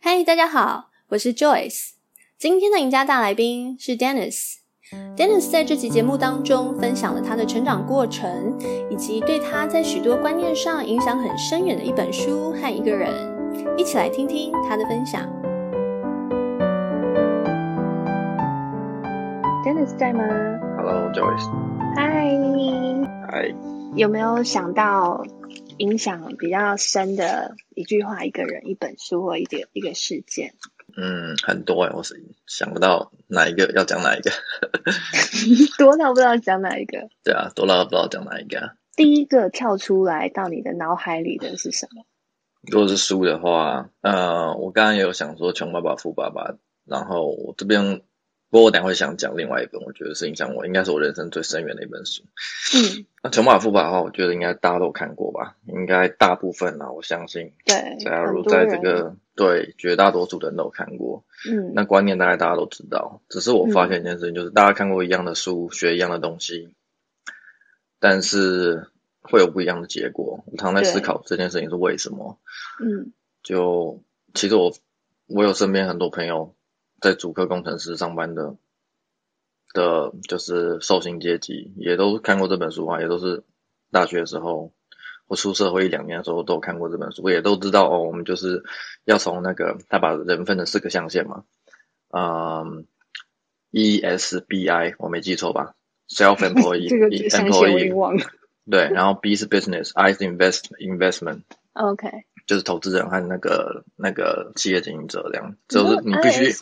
嗨，大家好，我是 Joyce。今天的赢家大来宾是 Dennis。Dennis 在这期节目当中分享了他的成长过程，以及对他在许多观念上影响很深远的一本书和一个人。一起来听听他的分享。Dennis 在吗？Hello, Joyce。嗨。嗨。有没有想到？影响比较深的一句话、一个人、一本书或一个一个事件，嗯，很多哎，我是想不到哪一个要讲哪一个，多到不知道讲哪一个。对啊，多到不知道讲哪一个。第一个跳出来到你的脑海里的是什么？如果是书的话，呃，我刚刚也有想说《穷爸爸富爸爸》，然后我这边。不过我等会想讲另外一本，我觉得是影响我，应该是我人生最深远的一本书。嗯，那《穷爸爸富爸爸》的话，我觉得应该大家都看过吧？应该大部分啊，我相信。对。假如在这个对绝大多数的人都看过，嗯，那观念大概大家都知道。只是我发现一件事情，就是大家看过一样的书，学一样的东西，但是会有不一样的结果。我常在思考这件事情是为什么。嗯，就其实我我有身边很多朋友。在主科工程师上班的的，就是受薪阶级，也都看过这本书啊，也都是大学的时候或出社会一两年的时候都有看过这本书，也都知道哦，我们就是要从那个他把人分成四个象限嘛，嗯，E S B I 我没记错吧，Self Employee，这个象限我已经忘了，对，然后 B 是 Business，I 是 Invest Investment，OK。就是投资人和那个那个企业经营者这样，就是你必须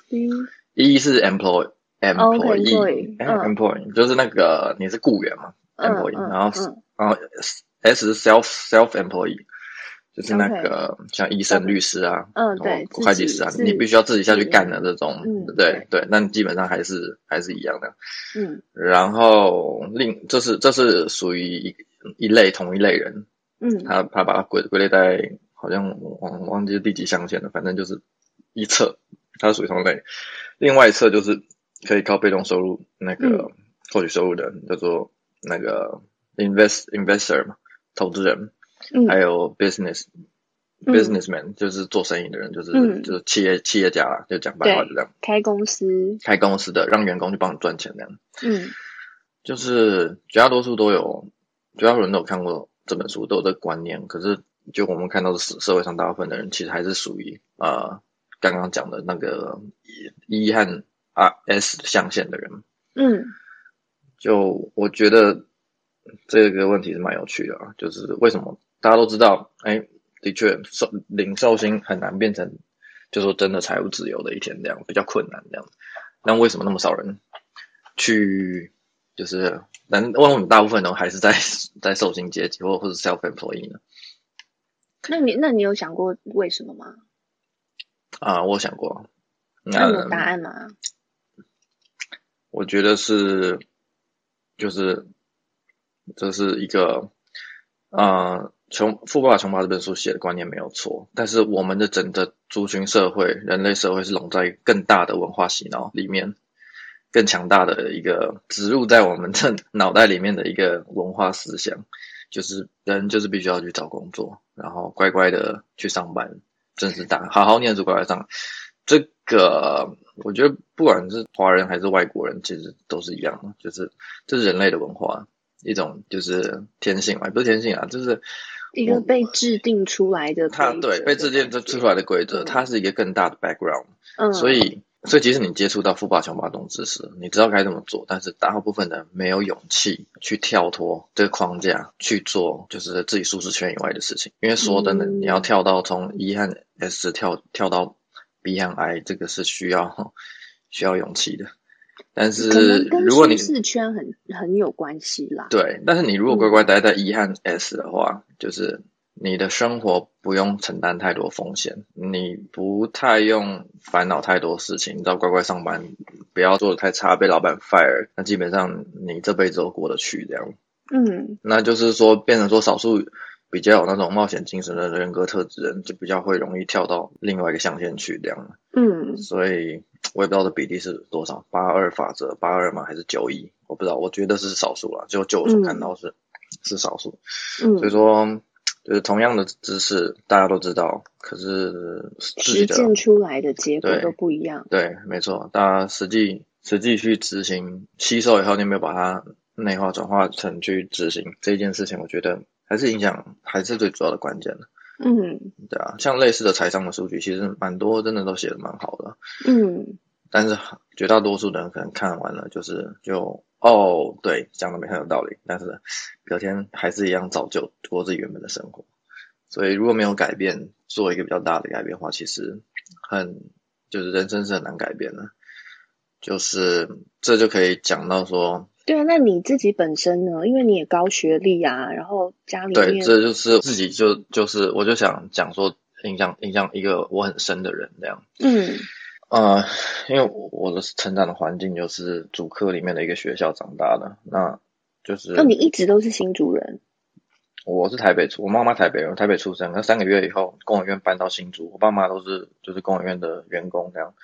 一是 employee employee，employee 就是那个你是雇员嘛，employee，然后然后 S 是 self self employee，就是那个像医生、律师啊，嗯对，会计师啊，你必须要自己下去干的这种，对对，那基本上还是还是一样的，嗯，然后另这是这是属于一一类同一类人，嗯，他他把它归归类在。好像我忘忘记第几象限了，反正就是一侧，它属于同类。另外一侧就是可以靠被动收入那个获取收入的叫做那个 invest investor 嘛，投资人。嗯。还有 business、嗯、businessman 就是做生意的人，就是、嗯、就是企业企业家啦，就讲白话就这样。开公司。开公司的，让员工去帮你赚钱这样。嗯。就是绝大多数都有，绝大多数人都有看过这本书，都有这个观念，可是。就我们看到的社社会上大部分的人，其实还是属于呃刚刚讲的那个 E 和 R S 象限的人。嗯，就我觉得这个问题是蛮有趣的啊，就是为什么大家都知道，哎，的确受领受薪很难变成，就说真的财务自由的一天这样，比较困难这样。那为什么那么少人去，就是但问我们大部分人还是在 在受薪阶级或或者 self employee 呢？那你那你有想过为什么吗？啊，我想过。那有答案吗？我觉得是，就是这是一个，啊，穷富爸爸穷爸爸这本书写的观念没有错，但是我们的整个族群社会、人类社会是笼在更大的文化洗脑里面，更强大的一个植入在我们这 脑袋里面的一个文化思想。就是人就是必须要去找工作，然后乖乖的去上班，正式打好好念书，乖乖上。这个我觉得不管是华人还是外国人，其实都是一样的，就是这是人类的文化，一种就是天性嘛，不是天性啊，就是一个被制定出来的，它对被制定这出来的规则，它是一个更大的 background，嗯，所以。所以，即使你接触到富爸穷爸懂知识，你知道该怎么做，但是大部分的人没有勇气去跳脱这个框架去做，就是自己舒适圈以外的事情。因为说真的，嗯、你要跳到从 E 和 S 跳跳到 B 和 I，这个是需要 需要勇气的。但是，如果你舒适圈很很有关系啦。对，但是你如果乖乖待在 E 和 S 的话，嗯、就是。你的生活不用承担太多风险，你不太用烦恼太多事情，你只要乖乖上班，不要做的太差，被老板 fire，那基本上你这辈子都过得去这样。嗯，那就是说，变成说少数比较有那种冒险精神的人格特质人，就比较会容易跳到另外一个象限去这样。嗯，所以我也不知道的比例是多少，八二法则，八二吗？还是九一？我不知道，我觉得是少数啦，就就我所看到是、嗯、是少数。嗯，所以说。就是同样的知识，大家都知道，可是实践出来的结果都不一样。对，对，没错，大家实际实际去执行吸收以后，你有没有把它内化转化成去执行这件事情？我觉得还是影响，还是最主要的关键的。嗯，对啊，像类似的财商的数据，其实蛮多，真的都写的蛮好的。嗯，但是绝大多数的人可能看完了，就是就。哦，对，讲的没很有道理，但是隔天还是一样早就过自己原本的生活。所以如果没有改变，做一个比较大的改变的话，其实很就是人生是很难改变的。就是这就可以讲到说，对啊，那你自己本身呢？因为你也高学历啊，然后家里面，对，这就是自己就就是我就想讲说，影响影响一个我很深的人这样。嗯。呃，因为我的成长的环境就是主科里面的一个学校长大的，那就是。那、哦、你一直都是新竹人？我是台北出，我妈妈台北人，台北出生。那三个月以后，工研院搬到新竹，我爸妈都是就是工研院的员工这样，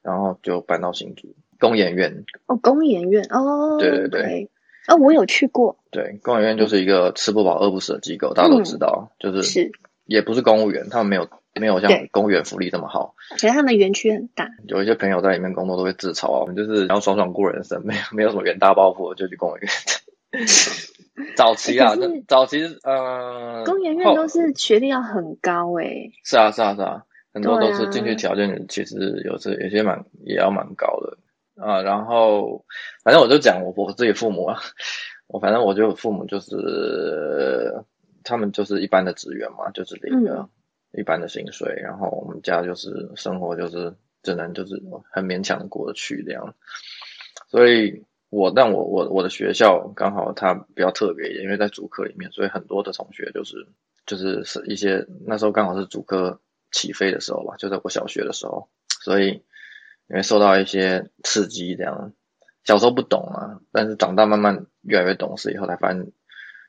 然后就搬到新竹工研院。哦，工研院哦，对对对，哦，我有去过。对，工研院就是一个吃不饱饿不死的机构，大家都知道，嗯、就是是也不是公务员，他们没有。没有像公务员福利这么好，可是他们园区很大，有一些朋友在里面工作都会自嘲啊，我们就是然后爽爽过人生，没有 没有什么远大抱负，就去公务员。早期啊，那早期呃，工研院都是学历要很高诶、欸。是啊是啊是啊，很多都是进去条件其实有时有些蛮也要蛮高的啊。然后反正我就讲我我自己父母啊，我反正我就父母就是他们就是一般的职员嘛，就是领个。嗯一般的薪水，然后我们家就是生活就是只能就是很勉强的过得去这样，所以我但我我我的学校刚好它比较特别一点，因为在主科里面，所以很多的同学就是就是是一些那时候刚好是主科起飞的时候吧，就在我小学的时候，所以因为受到一些刺激这样，小时候不懂啊，但是长大慢慢越来越懂事以后才发现，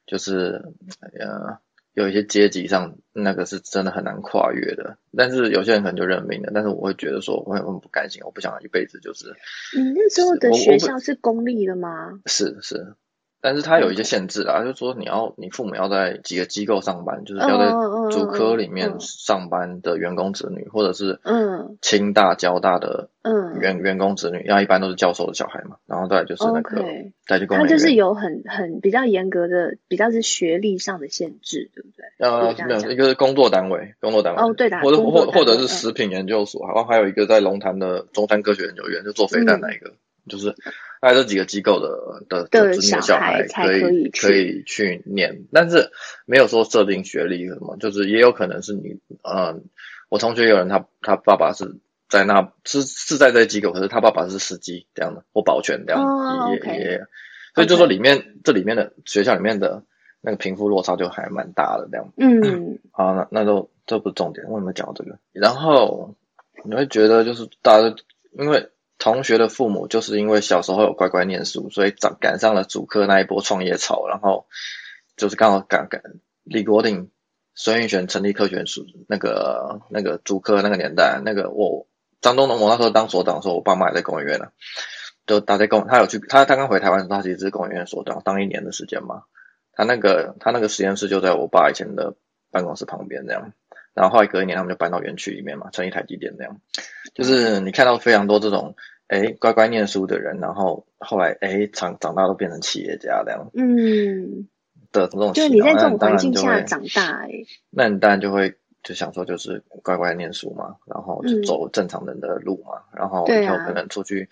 就是呃。有一些阶级上，那个是真的很难跨越的。但是有些人可能就认命了。但是我会觉得说，我很不甘心，我不想一辈子就是。你那时候的学校是公立的吗？是是。但是它有一些限制啊，就是说你要你父母要在几个机构上班，就是要在主科里面上班的员工子女，或者是嗯。清大、交大的嗯。员员工子女，要一般都是教授的小孩嘛。然后再来就是那个再去公务员，他就是有很很比较严格的，比较是学历上的限制，对不对？呃，没有，一个是工作单位，工作单位哦，对的，或者或或者是食品研究所，然后还有一个在龙潭的中山科学研究院，就做肥蛋那一个，就是。还有这几个机构的的的子女小孩可以可以去念，但是没有说设定学历什么，就是也有可能是你，嗯，我同学有人他他爸爸是在那是是在这些机构，可是他爸爸是司机这样的或保全这样，的、也也，所以就说里面.这里面的学校里面的那个贫富落差就还蛮大的这样，嗯，好，那那都这不是重点，为什么讲这个？然后你会觉得就是大家因为。同学的父母就是因为小时候有乖乖念书，所以赶赶上了主科那一波创业潮，然后就是刚好赶赶李国鼎、孙运璇成立科学署那个那个主科那个年代，那个我张东龙我那时候当所长的时候，我爸妈也在工研院呢，就他在工他有去他他刚回台湾，他其实是工研院所长，当一年的时间嘛，他那个他那个实验室就在我爸以前的办公室旁边这样。然后后来隔一年，他们就搬到园区里面嘛，成立台积电这样。就是你看到非常多这种，哎，乖乖念书的人，然后后来哎长长大都变成企业家这样。嗯。的这种，就你在这种环境下长大，哎，那你当然就会就想说，就是乖乖念书嘛，然后就走正常人的路嘛，嗯、然后以后可能出去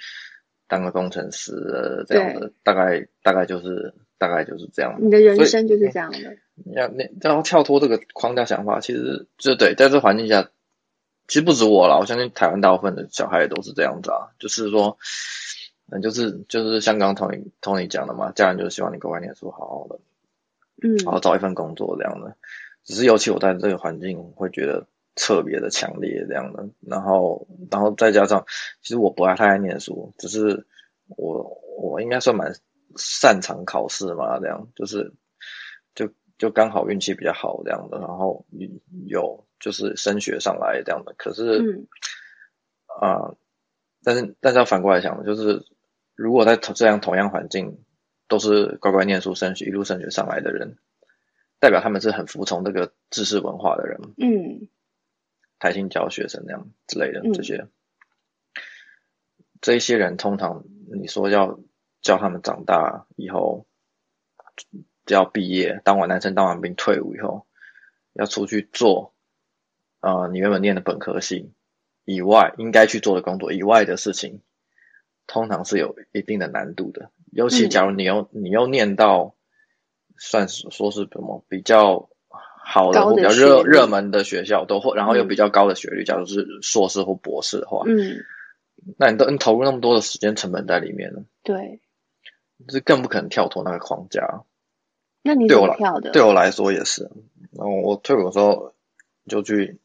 当个工程师这样的，大概大概就是大概就是这样。你的人生就是这样的。你要那然后跳脱这个框架想法，其实就对，在这环境下，其实不止我了，我相信台湾大部分的小孩也都是这样子啊，就是说，嗯，就是就是像刚刚 Tony Tony 讲的嘛，家人就是希望你乖乖念书，好好的，嗯，好好找一份工作这样的。只是尤其我在这个环境会觉得特别的强烈这样的，然后然后再加上，其实我不爱太爱念书，只是我我应该算蛮擅长考试嘛，这样就是。就刚好运气比较好这样的，然后有就是升学上来这样的，可是，嗯，啊、呃，但是但是要反过来想，就是如果在这样同样环境，都是乖乖念书升学一路升学上来的人，代表他们是很服从这个知识文化的人。嗯，台新教学生那样之类的、嗯、这些，这一些人通常你说要教他们长大以后，要毕业，当完男生当完兵退伍以后，要出去做，呃，你原本念的本科系以外应该去做的工作以外的事情，通常是有一定的难度的。尤其假如你又、嗯、你又念到，算是说是什么比较好的或比较热热门的学校，都或然后又比较高的学历，嗯、假如是硕士或博士的话，嗯，那你都你投入那么多的时间成本在里面了，对，是更不可能跳脱那个框架。那你怎么跳的？对我来说也是。然后我退伍的时候就去，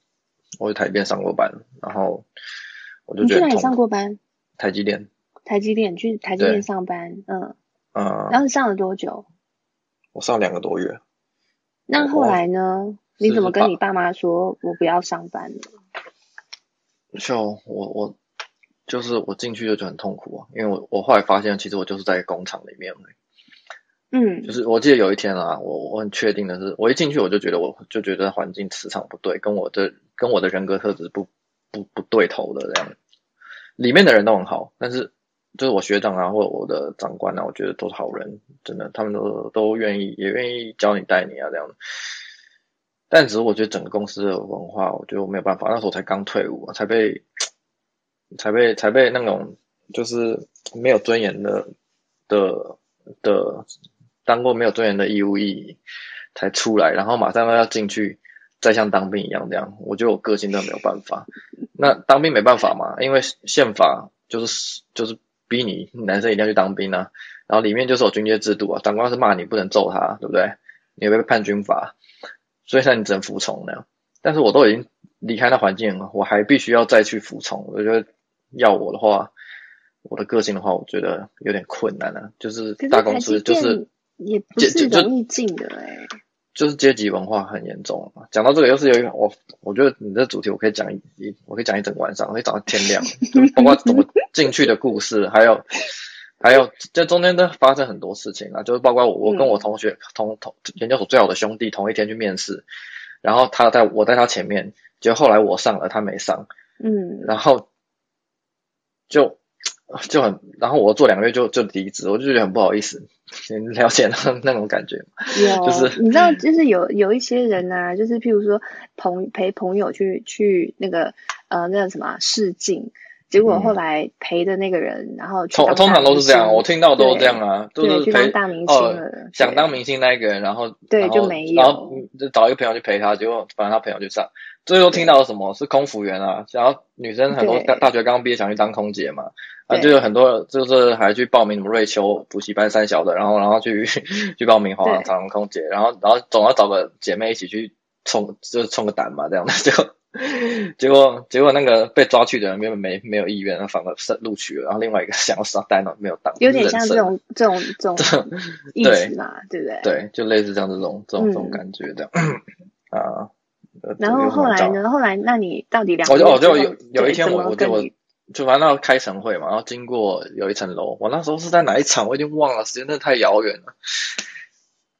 我去台电上过班，然后我就觉得你去哪里上过班？台积电。台积电去台积电上班，嗯嗯。然后你上了多久？我上两个多月。那后来呢？你怎么跟你爸妈说我不要上班了？就我我就是我进去就觉得很痛苦啊，因为我我后来发现，其实我就是在工厂里面。嗯，就是我记得有一天啊，我我很确定的是，我一进去我就觉得我就觉得环境磁场不对，跟我的跟我的人格特质不不不对头的这样。里面的人都很好，但是就是我学长啊，或者我的长官啊，我觉得都是好人，真的，他们都都愿意也愿意教你带你啊这样。但只是我觉得整个公司的文化，我觉得我没有办法，那时候才刚退伍，才被才被才被那种就是没有尊严的的的。当过没有尊严的义务役才出来，然后马上要进去，再像当兵一样这样，我觉得我个性都没有办法。那当兵没办法嘛，因为宪法就是就是逼你男生一定要去当兵啊，然后里面就是有军阶制度啊，长官是骂你不能揍他，对不对？你会被判军法，所以说你只能服从那样。但是我都已经离开那环境了，我还必须要再去服从，我觉得要我的话，我的个性的话，我觉得有点困难啊，就是大公司就是。也不是容易进的哎、欸，就是阶级文化很严重嘛。讲到这个，又是有一个我，我觉得你这主题我可以讲一，我可以讲一整晚上，我可以讲到天亮，就包括怎么进去的故事，还有还有这中间都发生很多事情啊，就是包括我，我跟我同学、嗯、同同研究所最好的兄弟同一天去面试，然后他在我在他前面，结果后来我上了，他没上，嗯，然后就 就很，然后我做两个月就就离职，我就觉得很不好意思。先了解那 那种感觉，有，就是你知道，就是有有一些人啊，就是譬如说朋陪朋友去去那个呃那个什么试镜，结果后来陪的那个人，嗯、然后通通常都是这样，我听到都是这样啊，对就是陪去当大明星了，哦，想当明星那一个人，然后对就没有，然后就找一个朋友去陪他，结果反正他朋友去上，最后听到什么是空服员啊，然后女生很多大大学刚毕业想去当空姐嘛。啊，就有很多，就是还去报名什么瑞秋补习班三小的，然后然后去 去报名华航长荣空姐，然后然后总要找个姐妹一起去冲，就是冲个胆嘛，这样的。结果结果结果那个被抓去的人没有没没有意愿，反而是录取了，然后另外一个 想要上单了没有当，有点像这种这种这种意思嘛，对不对？对，就类似像这种这种这种感觉这样、嗯、啊。然后后来呢？后来那你到底两？我就我就有有一天我我就我。就反正要开晨会嘛，然后经过有一层楼，我那时候是在哪一场，我已经忘了，时间真的太遥远了。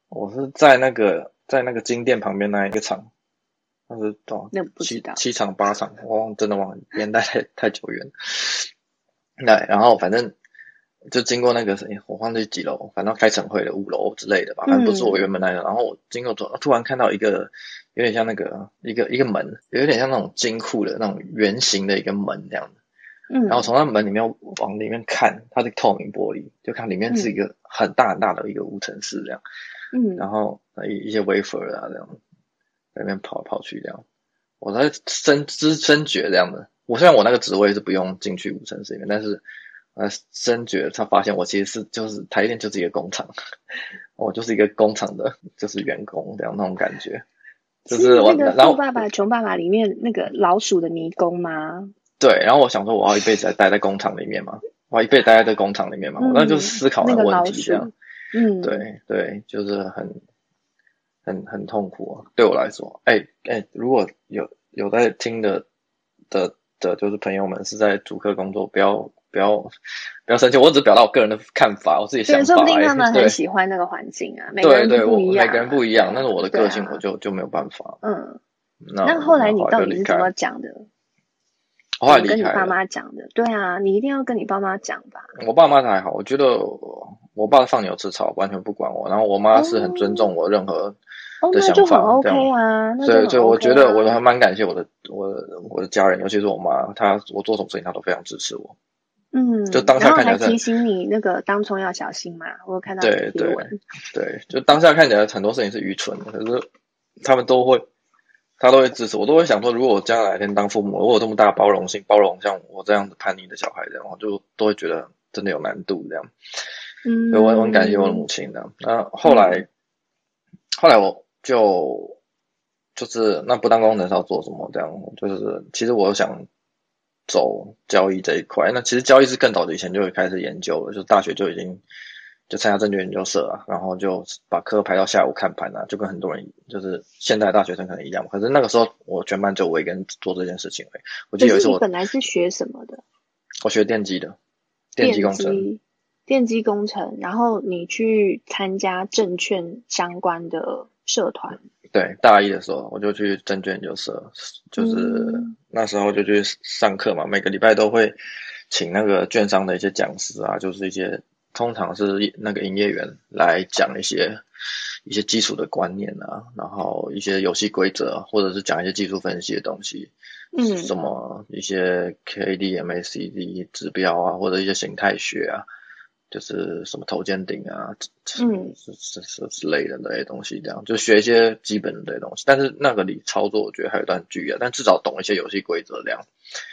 我是在那个在那个金店旁边那一个场，那是多少？七七场八场，我忘真的忘了，年代太太久远。那，然后反正就经过那个谁，我忘记几楼，反正开晨会的五楼之类的吧，反正不是我原本那个。嗯、然后我经过突突然看到一个有点像那个一个一个门，有点像那种金库的那种圆形的一个门这样的。嗯，然后从那门里面往里面看，它是透明玻璃，就看里面是一个很大很大的一个无尘室这样。嗯，然后一一些 wafer 啊这样，在那边跑来跑去这样。我在深知深觉这样的。我虽然我那个职位是不用进去无尘室里面，但是呃深觉他发现我其实是就是台电就是一个工厂，我就是一个工厂的就是员工这样那种感觉。就是我那个富爸爸穷爸爸里面那个老鼠的迷宫吗？对，然后我想说，我要一辈子待在工厂里面嘛，我要一辈子待在这工厂里面嘛，嗯、我那就思考那个问题这样，嗯，对对，就是很很很痛苦啊，对我来说，哎哎，如果有有在听的的的，就是朋友们是在主科工作，不要不不要不要生气，我只表达我个人的看法，我自己想法。说不定他们很喜欢那个环境啊，对每个人不一样，每个人不一样，但是我的个性我就、啊、就没有办法。嗯，那，那后来你到底是怎么讲的？后来跟你爸妈讲的，对啊，你一定要跟你爸妈讲吧。我爸妈还好，我觉得我爸放牛吃草，完全不管我。然后我妈是很尊重我任何的想法，哦、那就很 OK 啊。所以，就我觉得我还蛮感谢我的，我的我的家人，尤其是我妈，她我做什么事情，她都非常支持我。嗯，就当下看起来提醒你那个当冲要小心嘛。我有看到对对对，就当下看起来很多事情是愚蠢的，可是他们都会。他都会支持我，都会想说，如果我将来哪天当父母，我有这么大的包容性，包容像我这样子叛逆的小孩这样，我就都会觉得真的有难度这样。嗯，所以我很感谢我的母亲的。那后来，嗯、后来我就就是那不当工程师要做什么这样，就是其实我想走交易这一块。那其实交易是更早的以前就会开始研究了，就是大学就已经。就参加证券研究社啊，然后就把课排到下午看盘啊，就跟很多人就是现在大学生可能一样。可是那个时候我全班就我一个人做这件事情。我记得有一次我本来是学什么的？我学电机的，电机工程。电机工程，然后你去参加证券相关的社团。对，大一的时候我就去证券研究社，就是那时候就去上课嘛，每个礼拜都会请那个券商的一些讲师啊，就是一些。通常是那个营业员来讲一些一些基础的观念啊，然后一些游戏规则，或者是讲一些技术分析的东西，嗯，什么一些 K D M A C D 指标啊，或者一些形态学啊。就是什么头肩顶啊，嗯，是是是之类的那些东西，这样就学一些基本的这些东西。但是那个里操作，我觉得还有一段距离啊。但至少懂一些游戏规则这样。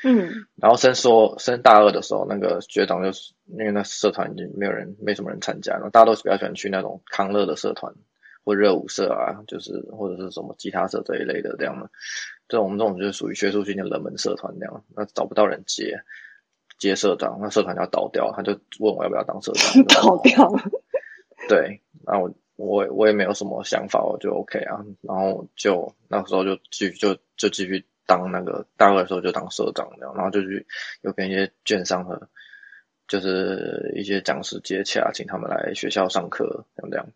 嗯。然后升说升大二的时候，那个学长就是因为那社团已经没有人，没什么人参加了，大家都比较喜欢去那种康乐的社团或热舞社啊，就是或者是什么吉他社这一类的这样的。就我们这种就是属于学术性的冷门社团那样，那找不到人接。接社长，那社团要倒掉，他就问我要不要当社长。倒掉了。对，那我我我也没有什么想法，我就 OK 啊。然后就那时候就继续就就继续当那个大二的时候就当社长这样，然后就去有跟一些券商和就是一些讲师接洽，请他们来学校上课，这样这样。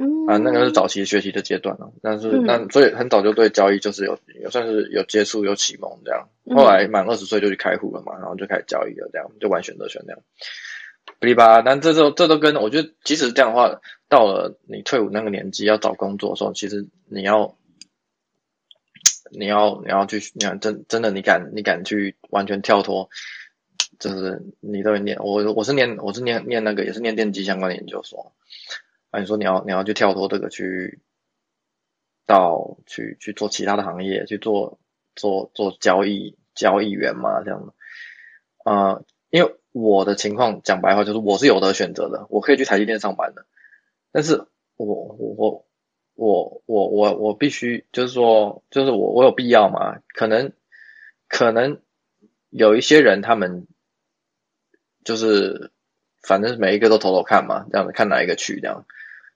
嗯啊，那个是早期学习的阶段了，但是、嗯、那所以很早就对交易就是有有算是有接触有启蒙这样，后来满二十岁就去开户了嘛，然后就开始交易了这样，就玩选择权这样，不离吧？但这都这都跟我觉得，即使这样的话，到了你退伍那个年纪要找工作的时候，其实你要你要你要去，你看真真的你敢你敢去完全跳脱，就是你都会念我我是念我是念念那个也是念电机相关的研究所。啊，你说你要你要去跳脱这个去到去去做其他的行业，去做做做交易交易员嘛，这样的。呃，因为我的情况讲白话就是我是有得选择的，我可以去台积电上班的，但是我我我我我我必须就是说就是我我有必要嘛？可能可能有一些人他们就是反正每一个都投投看嘛，这样子看哪一个去这样。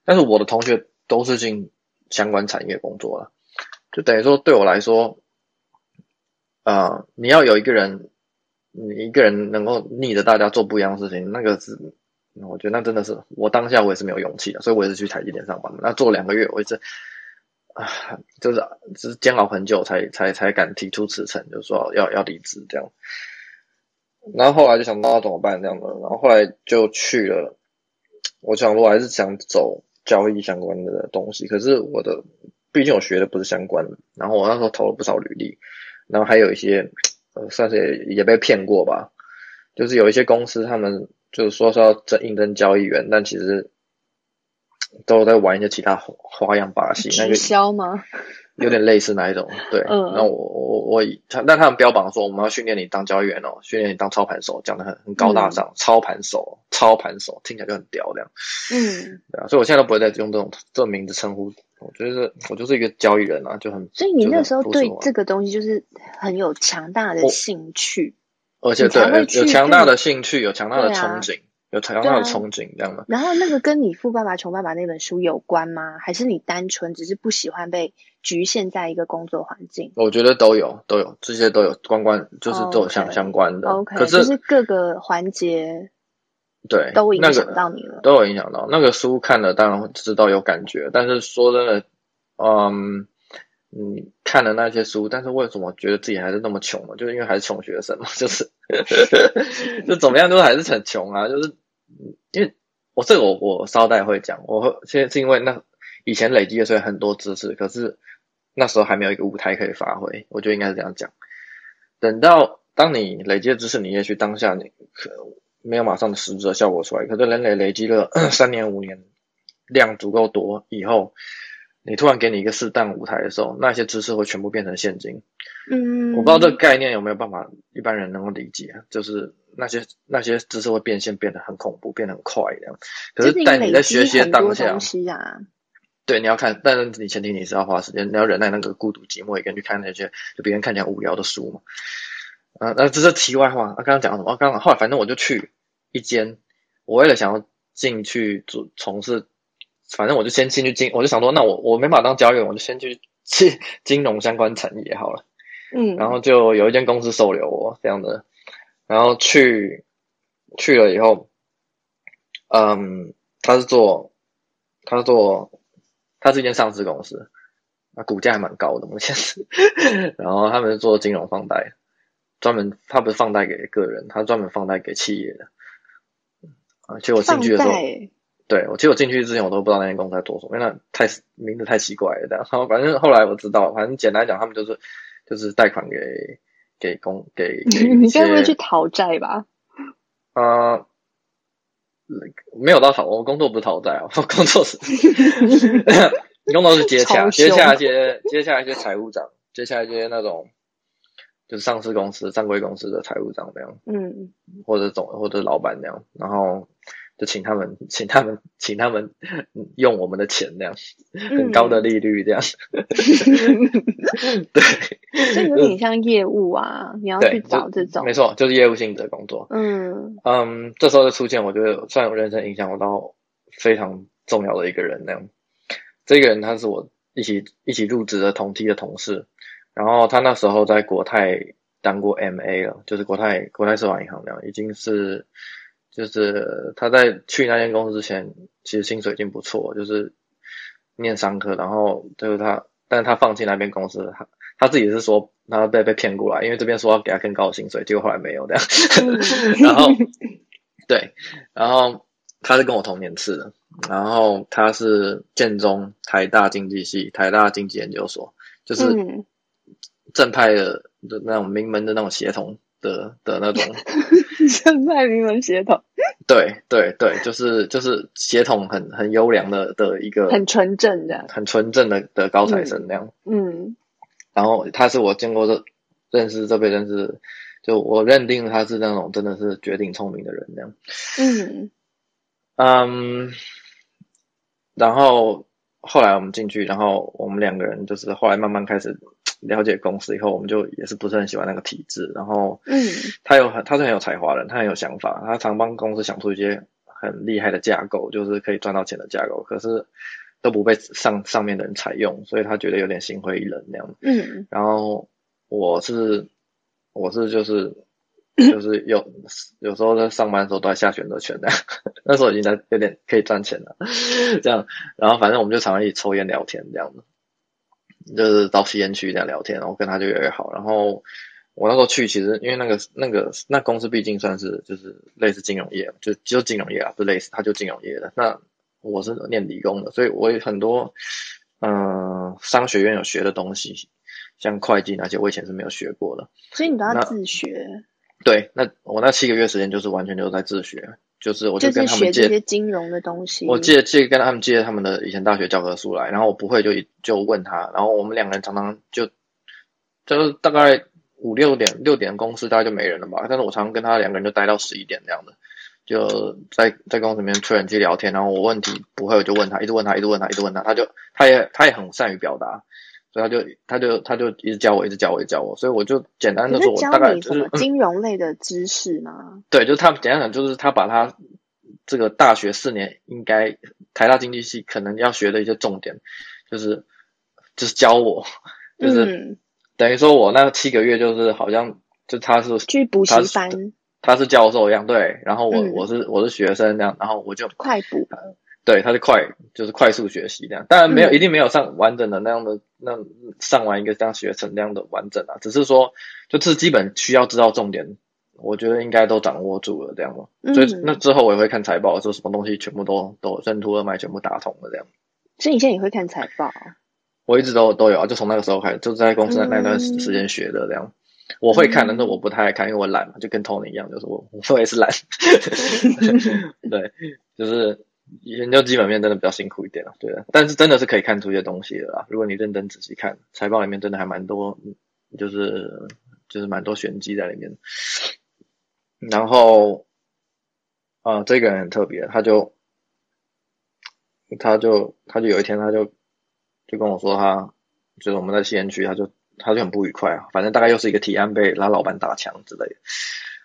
但是我的同学都是进相关产业工作了，就等于说对我来说，呃，你要有一个人，你一个人能够逆着大家做不一样的事情，那个是，我觉得那真的是我当下我也是没有勇气的，所以我也是去台积电上班。那做两个月，我一直啊，就是就是煎熬很久才才才敢提出辞呈，就是说要要离职这样。然后后来就想到怎么办这样的，然后后来就去了。我想我还是想走。交易相关的东西，可是我的毕竟我学的不是相关的，然后我那时候投了不少履历，然后还有一些呃算是也也被骗过吧，就是有一些公司他们就是说是要征应征交易员，但其实都在玩一些其他花样把戏，那个直销吗？有点类似那一种，对，嗯，那我我我但他们标榜说我们要训练你当交易员哦，训练你当操盘手，讲的很很高大上，嗯、操盘手，操盘手听起来就很屌这样，嗯，对啊，所以我现在都不会再用这种这种名字称呼，我觉得我就是一个交易人啊，就很，所以你那时候对这个东西就是很有强大的兴趣，而且对有强大的兴趣，有强大的憧憬，有强大的憧憬这样的。然后那个跟你《富爸爸穷爸爸》那本书有关吗？还是你单纯只是不喜欢被局限在一个工作环境？我觉得都有，都有这些都有关关，就是都有相.相关的。OK，可是就是各个环节对都影响到你了，那个、都有影响到。那个书看了当然知道有感觉，但是说真的，嗯。你，看了那些书，但是为什么觉得自己还是那么穷呢？就是因为还是穷学生嘛，就是 就怎么样都还是很穷啊。就是因为我这个我我稍待会讲，我现在是因为那以前累积的所以很多知识，可是那时候还没有一个舞台可以发挥。我觉得应该是这样讲。等到当你累积的知识，你也许当下你可没有马上的实质的效果出来，可是人累累积了 三年五年，量足够多以后。你突然给你一个适当舞台的时候，那些知识会全部变成现金。嗯，我不知道这个概念有没有办法一般人能够理解，就是那些那些知识会变现，变得很恐怖，变得很快这样。可是，但你在学习的当下，对，你要看，但是你前提你是要花时间，你要忍耐那个孤独寂寞，一个人去看那些就别人看起来无聊的书嘛。啊，那这是题外话。啊，刚刚讲什么？刚刚后来反正我就去一间，我为了想要进去做从事。反正我就先进去金，我就想说，那我我没法当交易员，我就先去去金融相关产业好了。嗯，然后就有一间公司收留我这样的，然后去去了以后，嗯，他是做他是做他是一间上市公司，那股价还蛮高的目前是，然后他们是做金融放贷，专门他不是放贷给个人，他专门放贷给企业的。啊，结果进去的时候。对，我其实我进去之前我都不知道那间公司在做什么，因为那太名字太奇怪了。然后反正后来我知道，反正简单讲，他们就是就是贷款给给公给。给 你该不会去讨债吧？呃，没有到讨，我工作不是讨债啊，我工作是工作是接洽接洽一些接洽一些财务长，接洽一些那种就是上市公司、正规公司的财务长那样，嗯，或者总或者老板那样，然后。就请他们，请他们，请他们用我们的钱，那样很高的利率，这样。嗯、对，这有点像业务啊，你要去找这种。没错，就是业务性质的工作。嗯嗯，这时候的出现，我觉得算有人生影响我到非常重要的一个人，那样。这个人他是我一起一起入职的同梯的同事，然后他那时候在国泰当过 MA 了，就是国泰国泰世华银行那样，已经是。就是他在去那间公司之前，其实薪水已经不错，就是念商科，然后就是他，但是他放弃那边公司，他他自己是说他被被骗过来，因为这边说要给他更高的薪水，结果后来没有这样，然后对，然后他是跟我同年次的，然后他是建中、台大经济系、台大经济研究所，就是正派的的那种名门的那种协同。的的那种，正派名门血统，对对对，就是就是血统很很优良的的一个，很纯正的，很纯正的的高材生那样。嗯，然后他是我见过的认识这辈认识，就我认定他是那种真的是绝顶聪明的人那样。嗯嗯，然后后来我们进去，然后我们两个人就是后来慢慢开始。了解公司以后，我们就也是不是很喜欢那个体制。然后，嗯，他有很他是很有才华的人，他很有想法，他常帮公司想出一些很厉害的架构，就是可以赚到钱的架构，可是都不被上上面的人采用，所以他觉得有点心灰意冷那样。嗯，然后我是我是就是就是有有时候在上班的时候都在下选择权的，那时候已经在有点可以赚钱了，这样。然后反正我们就常常一起抽烟聊天这样子。就是到吸烟区这样聊天，然后跟他就越来越好。然后我那时候去，其实因为那个那个那公司毕竟算是就是类似金融业，就就金融业啊，不类似，他就金融业的。那我是念理工的，所以我有很多嗯、呃、商学院有学的东西，像会计那些，我以前是没有学过的。所以你都要自学？对，那我那七个月时间就是完全就是在自学。就是我就跟他们借、就是、些金融的东西，我借借跟他们借他们的以前大学教科书来，然后我不会就就问他，然后我们两个人常常就就是大概五六点六点公司大概就没人了吧，但是我常常跟他两个人就待到十一点这样的，就在在公司里面吹冷气聊天，然后我问题不会我就问他，一直问他，一直问他，一直问他，他就他也他也很善于表达。所以他就他就他就一直教我，一直教我，一直教我。所以我就简单的说，我大概就是 金融类的知识吗？对，就是他简单讲，就是他把他这个大学四年应该台大经济系可能要学的一些重点，就是就是教我，就是、嗯、等于说我那七个月就是好像就他是去补习班。他是教授一样，对，然后我、嗯、我是我是学生这样，然后我就快补，对，他是快就是快速学习这样，当然没有、嗯、一定没有上完整的那样的那上完一个这样学成那样的完整啊，只是说就是基本需要知道重点，我觉得应该都掌握住了这样嘛，嗯、所以那之后我也会看财报，说什么东西全部都都任督二脉全部打通了这样。所以你现在也会看财报？我一直都都有啊，就从那个时候开始，就在公司的那段时间学的这样。嗯我会看，但是我不太爱看，因为我懒嘛，就跟 Tony 一样，就是我 我也是懒。对，就是研究基本面真的比较辛苦一点了，对的。但是真的是可以看出一些东西的啦，如果你认真仔细看，财报里面真的还蛮多，就是就是蛮多玄机在里面。然后，啊、这个人很特别，他就他就他就有一天他就就跟我说他，他就是我们在西安区，他就。他就很不愉快啊，反正大概又是一个提案被他老板打墙之类的，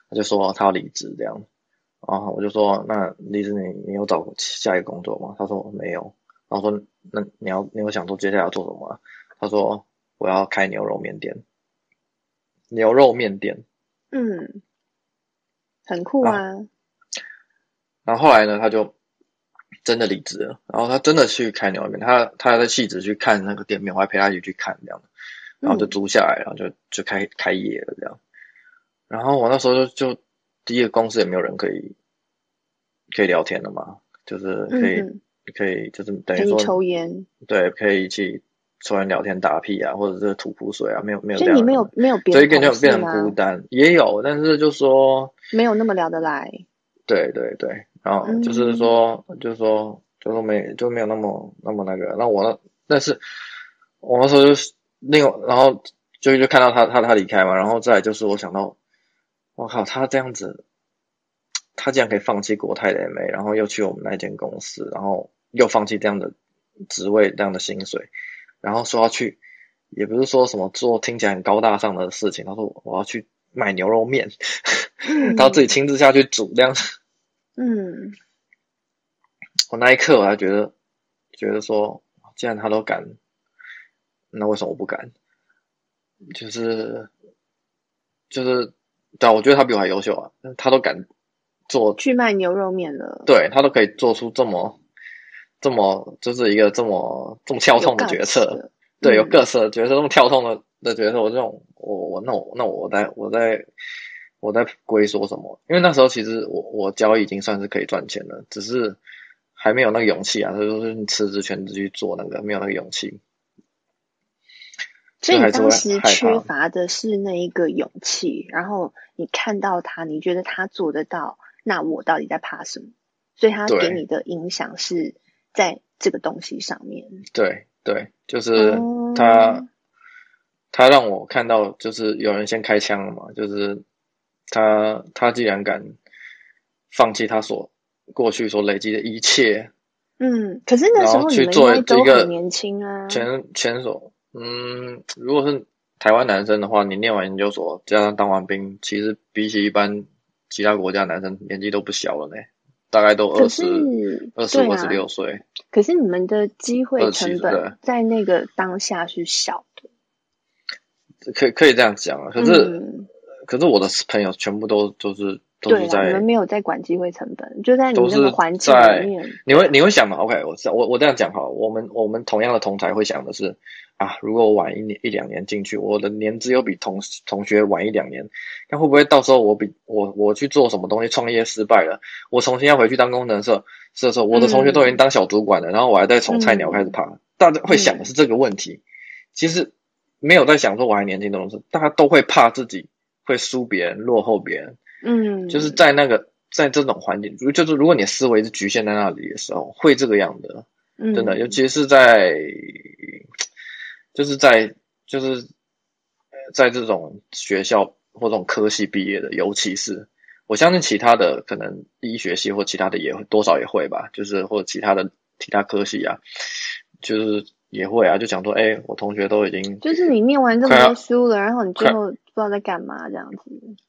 他就说他要离职这样，然后我就说那李子你你有找下一个工作吗？他说没有，然后说那你要你有想说接下来要做什么啊？他说我要开牛肉面店，牛肉面店，嗯，很酷啊。然后后来呢，他就真的离职了，然后他真的去开牛肉面，他他在汐止去看那个店面，我还陪他一起去看这样。然后就租下来，然后就就开开业了这样。然后我那时候就就第一个公司也没有人可以可以聊天的嘛，就是可以、嗯、可以就是等于说抽烟，对，可以一起抽烟聊天打屁啊，或者是吐苦水啊，没有没有这样，所以你没有没有别的，所以感觉变成孤单，也有，但是就说没有那么聊得来。对对对，然后就是说、嗯、就是说就是说没就没有那么那么那个。那我那但是我那时候就是。另外，然后就就看到他他他离开嘛，然后再就是我想到，我靠，他这样子，他竟然可以放弃国泰的 MA，然后又去我们那间公司，然后又放弃这样的职位、这样的薪水，然后说要去，也不是说什么做听起来很高大上的事情，他说我要去卖牛肉面，然后自己亲自下去煮这样子。嗯，我那一刻我还觉得觉得说，既然他都敢。那为什么我不敢？就是就是，对，我觉得他比我还优秀啊，他都敢做去卖牛肉面了，对，他都可以做出这么这么，就是一个这么这么跳痛的决策，对，有各色的决策，这么跳痛的的决策，我这种我我那我那我在我在我在龟说什么？因为那时候其实我我交易已经算是可以赚钱了，只是还没有那个勇气啊，他说是你辞职全职去做那个，没有那个勇气。所以你当时缺乏的是那一个勇气，然后你看到他，你觉得他做得到，那我到底在怕什么？所以他给你的影响是在这个东西上面。对对，就是他，嗯、他让我看到，就是有人先开枪了嘛，就是他，他既然敢放弃他所过去所累积的一切，嗯，可是那时候你们应该都很年轻啊，前前手。嗯，如果是台湾男生的话，你念完研究所加上当完兵，其实比起一般其他国家男生年纪都不小了呢，大概都二十二十五、二十六岁。可是你们的机会成本在那个当下是小的，可以可以这样讲啊。可是、嗯、可是我的朋友全部都。都是在对，你们没有在管机会成本，就在你们那个环境里面。你会你会想嘛？OK，我我我这样讲哈，我们我们同样的同才会想的是啊，如果我晚一年一两年进去，我的年资又比同同学晚一两年，那会不会到时候我比我我去做什么东西创业失败了，我重新要回去当工程师，是的时候我的同学都已经当小主管了，嗯、然后我还在从菜鸟开始爬，嗯、大家会想的是这个问题。嗯、其实没有在想说我还年轻的东西，大家都会怕自己会输别人，落后别人。嗯，就是在那个在这种环境，如就是如果你的思维是局限在那里的时候，会这个样的，真的，尤其是在，就是在就是在这种学校或这种科系毕业的，尤其是我相信其他的可能医学系或其他的也会多少也会吧，就是或者其他的其他科系啊，就是也会啊，就讲说，哎，我同学都已经就是你念完这么多书了，然后你最后。不知道在干嘛这样子。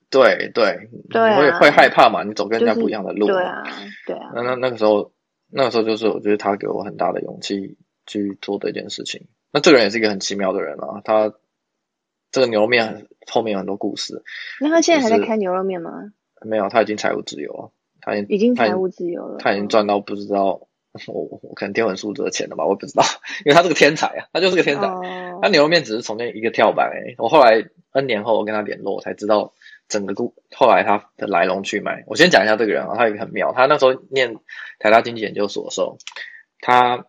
对对，对啊，你会会害怕嘛？你走跟人家不一样的路。就是、对啊，对啊。那那那个时候，那个时候就是我觉得他给我很大的勇气去做这件事情。那这个人也是一个很奇妙的人啊，他这个牛肉面后面有很多故事。那他现在还在开牛肉面吗？没有，他已经财务自由了。他已经财务自由了，他已经赚到不知道。我我可能天文数字的钱了吧，我也不知道，因为他是个天才啊，他就是个天才。Oh. 他牛肉面只是从那一个跳板我后来 N 年后我跟他联络，我才知道整个故后来他的来龙去脉。我先讲一下这个人啊，他有一个很妙，他那时候念台大经济研究所的时候，他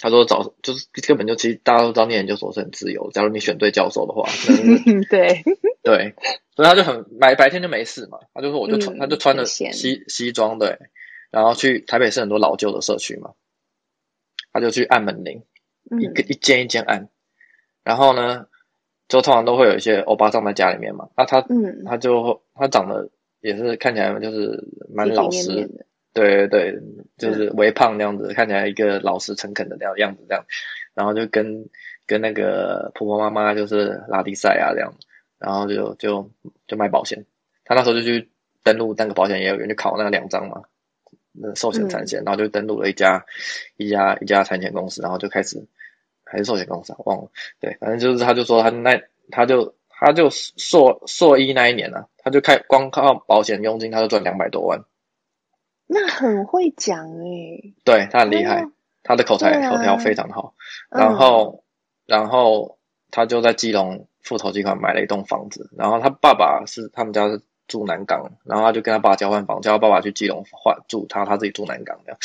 他说早就是根本就其实大家都知道念研究所是很自由，假如你选对教授的话，对对，所以他就很白白天就没事嘛，他就说我就穿、嗯、他就穿着西西装对。然后去台北市很多老旧的社区嘛，他就去按门铃，一个一间一间按，然后呢，就通常都会有一些欧巴桑在家里面嘛，那他，嗯，他就他长得也是看起来就是蛮老实，对对对，就是微胖那样子，嗯，看起来一个老实诚恳的那样样子这样，然后就跟跟那个婆婆妈妈就是拉迪赛啊这样，然后就就就卖保险，他那时候就去登录那个保险业务员去考那个两张嘛。那寿险产险，然后就登录了一家、嗯、一家一家产险公司，然后就开始还是寿险公司啊，忘了，对，反正就是他就说他那他就他就硕硕一那一年呢、啊，他就开光靠保险佣金，他就赚两百多万，那很会讲诶、欸，对他很厉害，他的口才口条非常好，啊、然后、嗯、然后他就在基隆复投机款买了一栋房子，然后他爸爸是他们家是。住南港，然后他就跟他爸交换房，叫他爸爸去基隆换住他，他自己住南港这样。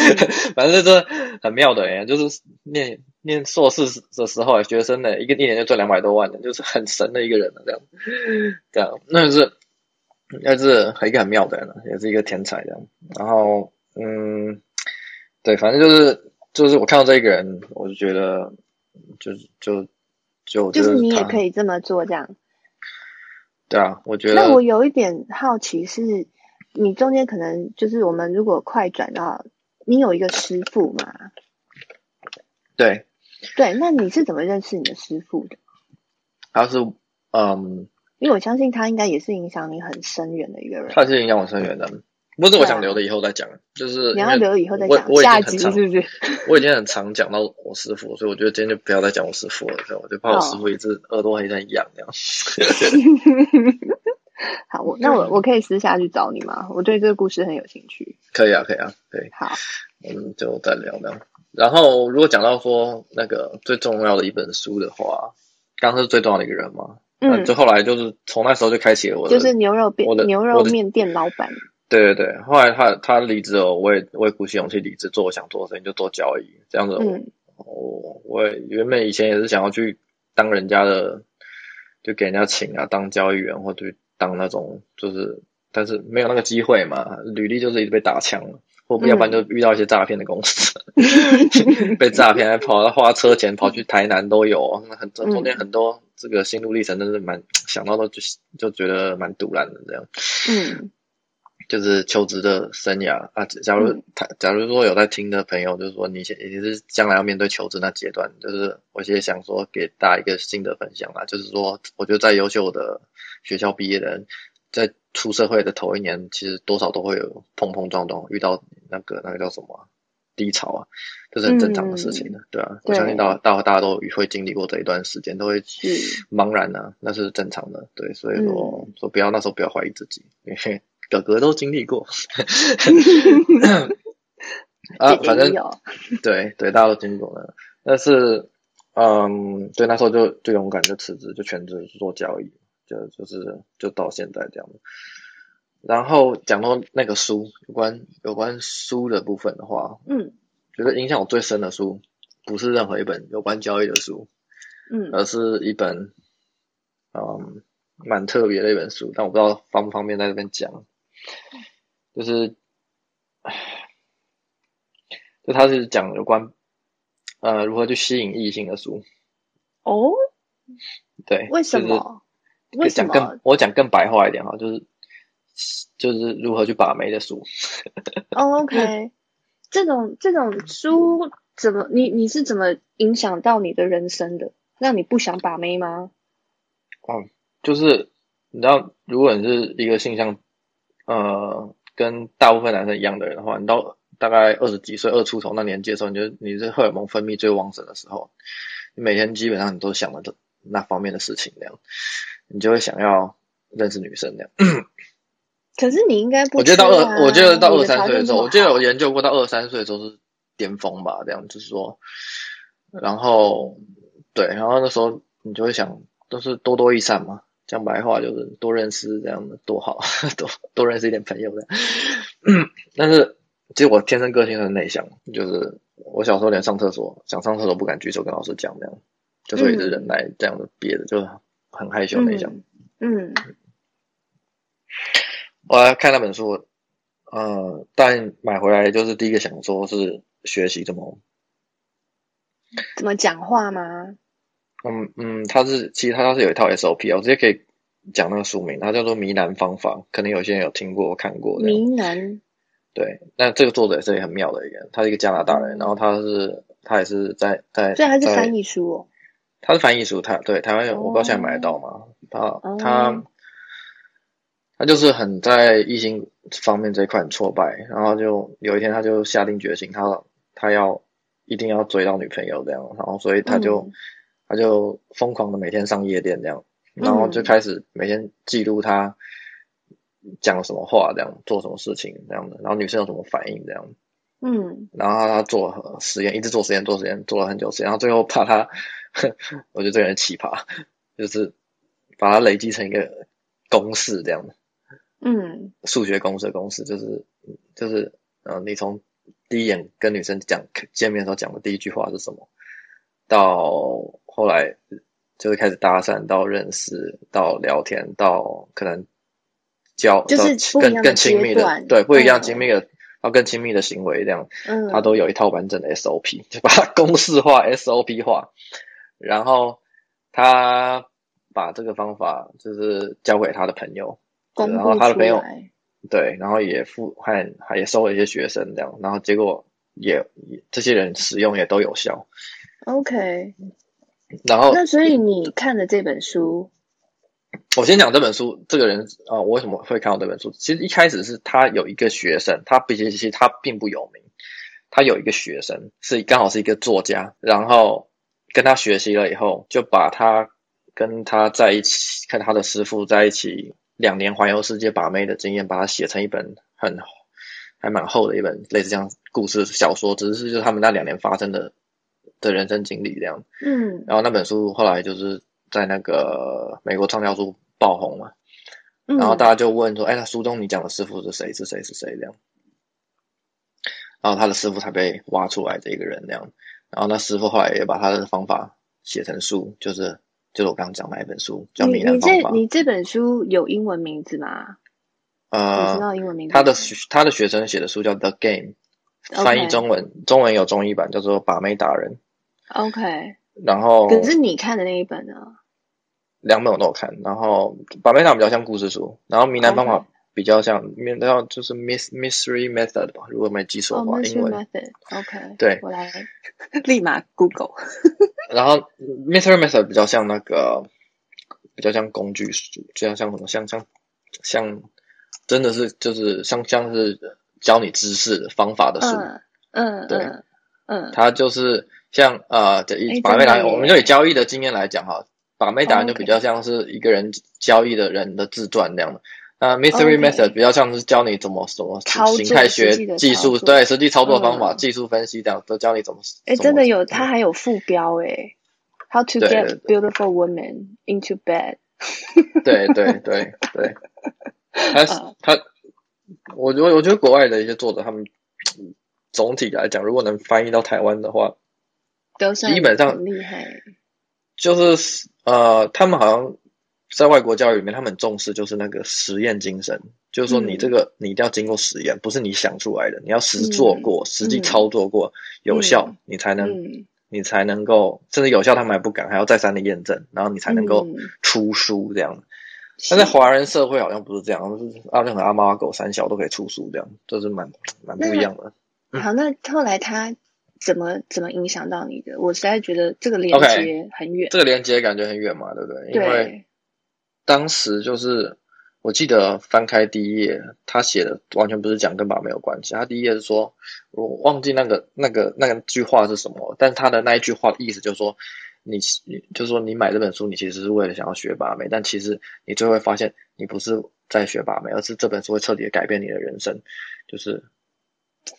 反正就是很妙的人，就是念念硕士的时候，学生的一个一年就赚两百多万的，就是很神的一个人了这样。这样，那是那是一个很妙的人，也是一个天才这样。然后，嗯，对，反正就是就是我看到这一个人，我就觉得，就就就就是你也可以这么做这样。对啊，我觉得。那我有一点好奇是，你中间可能就是我们如果快转到，你有一个师傅嘛？对。对，那你是怎么认识你的师傅的？他是嗯，因为我相信他应该也是影响你很深远的一个人。他是影响我深远的。不是我想留的，以后再讲。就是你要留以后再讲，下集是不是？我已经很常讲到我师傅，所以我觉得今天就不要再讲我师傅了，我就怕我师傅一直耳朵还在痒这样。好，我那我我可以私下去找你吗？我对这个故事很有兴趣。可以啊，可以啊，可以。好，我们就再聊聊。然后，如果讲到说那个最重要的一本书的话，刚刚是最重要的一个人嘛？嗯，就后来就是从那时候就开启了我的，就是牛肉店，我的牛肉面店老板。对对对，后来他他离职了，我也我也鼓起勇气离职，做我想做的事情，就做交易这样子。嗯，我我原本以前也是想要去当人家的，就给人家请啊，当交易员或者当那种，就是但是没有那个机会嘛，履历就是一直被打枪了，或要不然就遇到一些诈骗的公司，嗯、被诈骗还跑到花车钱跑去台南都有，那很中间很多这个心路历程，真是蛮想到都就就觉得蛮堵然的这样。嗯。就是求职的生涯。啊，假如他假如说有在听的朋友，就是说你现也是将来要面对求职那阶段，就是我现在想说给大家一个新的分享啦，就是说我觉得在优秀的学校毕业的人，在出社会的头一年，其实多少都会有碰碰撞撞，遇到那个那个叫什么、啊、低潮啊，这是很正常的事情的，嗯、对啊，我相信大大大家都会经历过这一段时间，都会茫然啊，那是正常的，对，所以说、嗯、说不要那时候不要怀疑自己，因为。哥哥都经历过 啊，反正对对，大家都经历过了。但是，嗯，对，那时候就就勇敢就辞职，就全职做交易，就就是就到现在这样。然后讲到那个书，有关有关书的部分的话，嗯，觉得影响我最深的书，不是任何一本有关交易的书，嗯，而是一本嗯蛮特别的一本书，但我不知道方不方便在这边讲。就是，就他是讲有关呃如何去吸引异性的书。哦，对，为什么？为什么？讲更我讲更白话一点哈，就是就是如何去把妹的书。哦，OK，这种这种书怎么你你是怎么影响到你的人生的？让你不想把妹吗？哦，就是你知道，如果你是一个性向呃跟大部分男生一样的人的话，你到大概二十几岁、二出头那年纪的时候，你就你是荷尔蒙分泌最旺盛的时候，你每天基本上你都想着那方面的事情，那样。你就会想要认识女生那样。可是你应该不、啊，我觉得到二，我觉得到二三岁的时候，我记得有研究过，到二三岁的时候是巅峰吧，这样就是说，然后对，然后那时候你就会想，都是多多益善嘛，讲白话就是多认识这样的多好，多多认识一点朋友这样。但是其实我天生个性很内向，就是我小时候连上厕所想上厕所不敢举手跟老师讲这样，就是一直忍耐这样的憋着，就是很害羞内向。嗯。嗯我来看那本书，呃，但买回来就是第一个想说是学习怎么怎么讲话吗？嗯嗯，它是其实它是有一套 SOP，我直接可以讲那个书名，它叫做《迷男方法》，可能有些人有听过、看过。迷男。对，那这个作者也是很妙的一个人，他是一个加拿大人，然后他是他也是在在，所以他是翻译书哦。他是翻译书，他对台湾有，我不知道现在买得到吗？他、哦、他。他就是很在异性方面这一块很挫败，然后就有一天他就下定决心，他他要一定要追到女朋友这样，然后所以他就、嗯、他就疯狂的每天上夜店这样，然后就开始每天记录他讲什么话这样，做什么事情这样的，然后女生有什么反应这样，嗯，然后他做实验，一直做实验做实验做了很久实验，然后最后怕他，我觉得这个人奇葩，就是把它累积成一个公式这样的。嗯，数学公式的公式就是就是，呃，你从第一眼跟女生讲见面的时候讲的第一句话是什么，到后来就是开始搭讪，到认识，到聊天，到可能交，就是更更亲密的，对，不一样亲密的，到更亲密的行为这样，嗯，他都有一套完整的 SOP，就把它公式化 SOP 化，然后他把这个方法就是交给他的朋友。然后他的朋友，对，然后也付还还也收了一些学生这样，然后结果也，也这些人使用也都有效。OK，然后那所以你看的这本书，我先讲这本书，这个人啊、呃，我为什么会看到这本书？其实一开始是他有一个学生，他毕竟其实他并不有名，他有一个学生是刚好是一个作家，然后跟他学习了以后，就把他跟他在一起，跟他的师傅在一起。两年环游世界把妹的经验，把它写成一本很还蛮厚的一本类似这样故事小说，只是就是他们那两年发生的的人生经历这样。嗯，然后那本书后来就是在那个美国畅销书爆红嘛，然后大家就问说：“哎，那书中你讲的师傅是谁？是谁？是谁？”这样，然后他的师傅才被挖出来这一个人这样，然后那师傅后来也把他的方法写成书，就是。就是我刚刚讲的那一本书，叫《迷男方法》。你这你这本书有英文名字吗？呃，你知道英文名字？他的他的学生写的书叫《The Game》.翻译中文，中文有中译版，叫做《把妹达人》。OK。然后，可是你看的那一本呢？两本我都有看。然后，《把妹达人》比较像故事书，然后《迷男方法》比较像，面对到就是 Miss Mystery Method 吧，如果没记错的话，oh, 英文。Method。OK。对，我来 立马 Google。然后，Mystery Method 比较像那个，比较像工具书，就像像什么，像像像，真的是就是像像是教你知识方法的书。嗯嗯，对，嗯，它就是像呃，以把妹达人，我们就以交易的经验来讲哈，把妹达人就比较像是一个人交易的人的自传那样的。那 Mystery Method 比较像是教你怎么什么形态学技术，对，实际操作方法、技术分析这样，都教你怎么。哎，真的有，它还有副标哎，How to get beautiful women into bed。对对对对，他他，我觉得我觉得国外的一些作者，他们总体来讲，如果能翻译到台湾的话，基本上厉害。就是呃，他们好像。在外国教育里面，他们重视就是那个实验精神，就是说你这个你一定要经过实验，嗯、不是你想出来的，你要实做过、嗯、实际操作过、嗯、有效，你才能、嗯、你才能够甚至有效，他们还不敢，还要再三的验证，然后你才能够出书这样。嗯、但在华人社会好像不是这样，是阿任何阿猫阿狗三小都可以出书这样，就是蛮蛮不一样的。好，那后来他怎么怎么影响到你的？我实在觉得这个连接很远，okay, 这个连接感觉很远嘛，对不对？因为当时就是我记得翻开第一页，他写的完全不是讲跟把妹有关系。他第一页是说，我忘记那个那个那个句话是什么，但他的那一句话的意思就是说，你你就是说你买这本书，你其实是为了想要学把妹，但其实你最后会发现，你不是在学把妹，而是这本书会彻底的改变你的人生。就是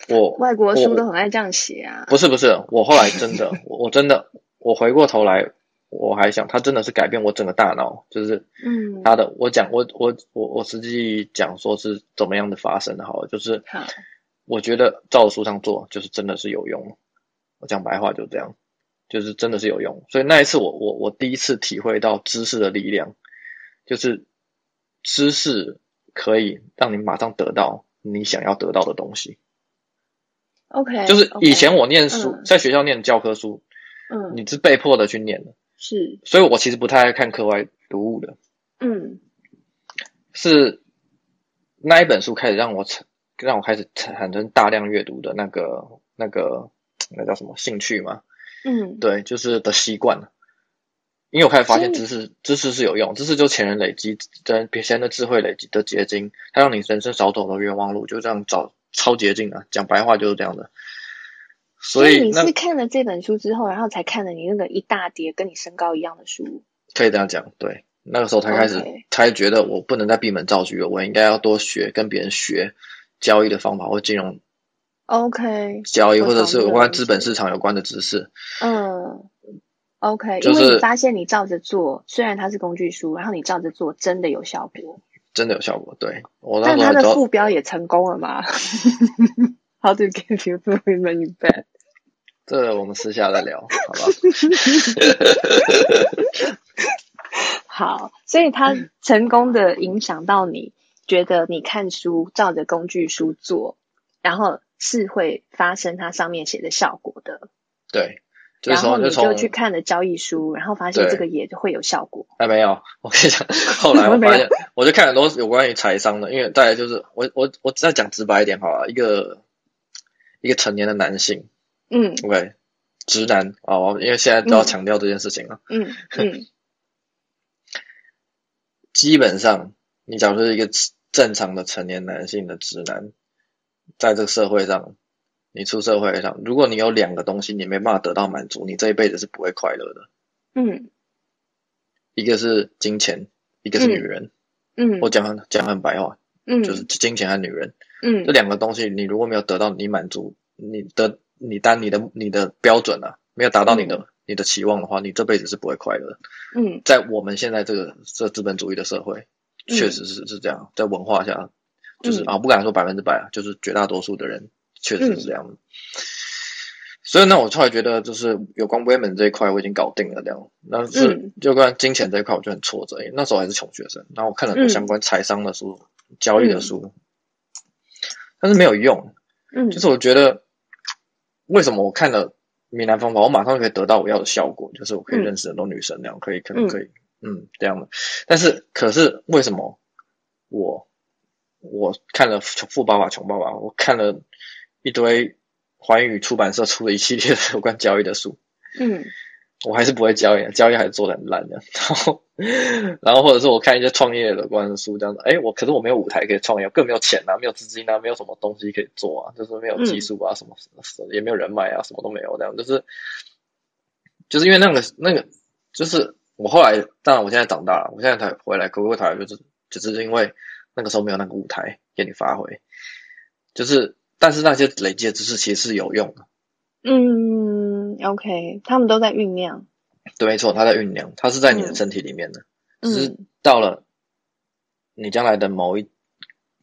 我外国书都很爱这样写啊。不是不是，我后来真的，我 我真的，我回过头来。我还想，他真的是改变我整个大脑，就是，嗯，他的，嗯、我讲，我我我我实际讲说是怎么样的发生的，好了，就是，我觉得照书上做，就是真的是有用。我讲白话就这样，就是真的是有用。所以那一次我，我我我第一次体会到知识的力量，就是知识可以让你马上得到你想要得到的东西。OK，就是以前我念书，嗯、在学校念教科书，嗯，你是被迫的去念的。是，所以我其实不太爱看课外读物的。嗯，是那一本书开始让我产，让我开始产生大量阅读的那个、那个、那叫什么兴趣嘛？嗯，对，就是的习惯了。因为我开始发现知识，知识是有用，知识就前人累积的别人的智慧累积的结晶，它让你人生少走的冤枉路，就这样找超捷径啊！讲白话就是这样的。所以，你是看了这本书之后，然后才看了你那个一大叠跟你身高一样的书。可以这样讲，对，那个时候才开始.才觉得我不能再闭门造车了，我应该要多学跟别人学交易的方法或金融，OK，交易或者是有关资本市场有关的知识。嗯，OK，就是因为你发现你照着做，虽然它是工具书，然后你照着做真的有效果，真的有效果。对，我那但它的副标也成功了吗？How to get you women in bed？这我们私下再聊，好吧？好，所以他成功的影响到你，觉得你看书照着工具书做，然后是会发生它上面写的效果的。对，然后你就去看了交易书，然后发现这个也会有效果。还没有，我跟你讲，后来我发现，我就看很多有关于财商的，因为大概就是我我我再讲直白一点好了，一个一个成年的男性。嗯，OK，直男啊，我、哦、因为现在都要强调这件事情了。嗯嗯，基本上，你假如是一个正常的成年男性的直男，在这个社会上，你出社会上，如果你有两个东西你没办法得到满足，你这一辈子是不会快乐的。嗯，一个是金钱，一个是女人。嗯，我讲讲很白话，嗯，就是金钱和女人。嗯，这两个东西，你如果没有得到你满足，你的。你当你的你的标准啊，没有达到你的、嗯、你的期望的话，你这辈子是不会快乐的。嗯，在我们现在这个这资本主义的社会，确实是是这样。在文化下，就是、嗯、啊，不敢说百分之百啊，就是绝大多数的人确实是这样。嗯、所以呢，我后来觉得，就是有关 women 这一块我已经搞定了，这样。但是就关金钱这一块，我就很挫折，因为那时候还是穷学生，然后我看了很多相关财商的书、嗯、交易的书，但是没有用。嗯，就是我觉得。为什么我看了闽南方法，我马上就可以得到我要的效果，就是我可以认识很多女生，那样可以，可能可以，嗯，嗯，这样的。但是，可是为什么我我看了《富爸爸穷爸爸》，我看了一堆环宇出版社出的一系列的有关交易的书，嗯。我还是不会交易，交易还是做的很烂的。然后，然后或者是我看一些创业的关于书，这样子。哎，我可是我没有舞台可以创业，更没有钱啊，没有资金啊，没有什么东西可以做啊，就是没有技术啊，什么什么也没有人脉啊，什么都没有。这样就是，就是因为那个那个，就是我后来，当然我现在长大了，我现在才回来，回过头来就是，只是因为那个时候没有那个舞台给你发挥。就是，但是那些累积的知识其实是有用的。嗯，OK，他们都在酝酿。对，没错，他在酝酿，他是在你的身体里面的。嗯，只是到了你将来的某一，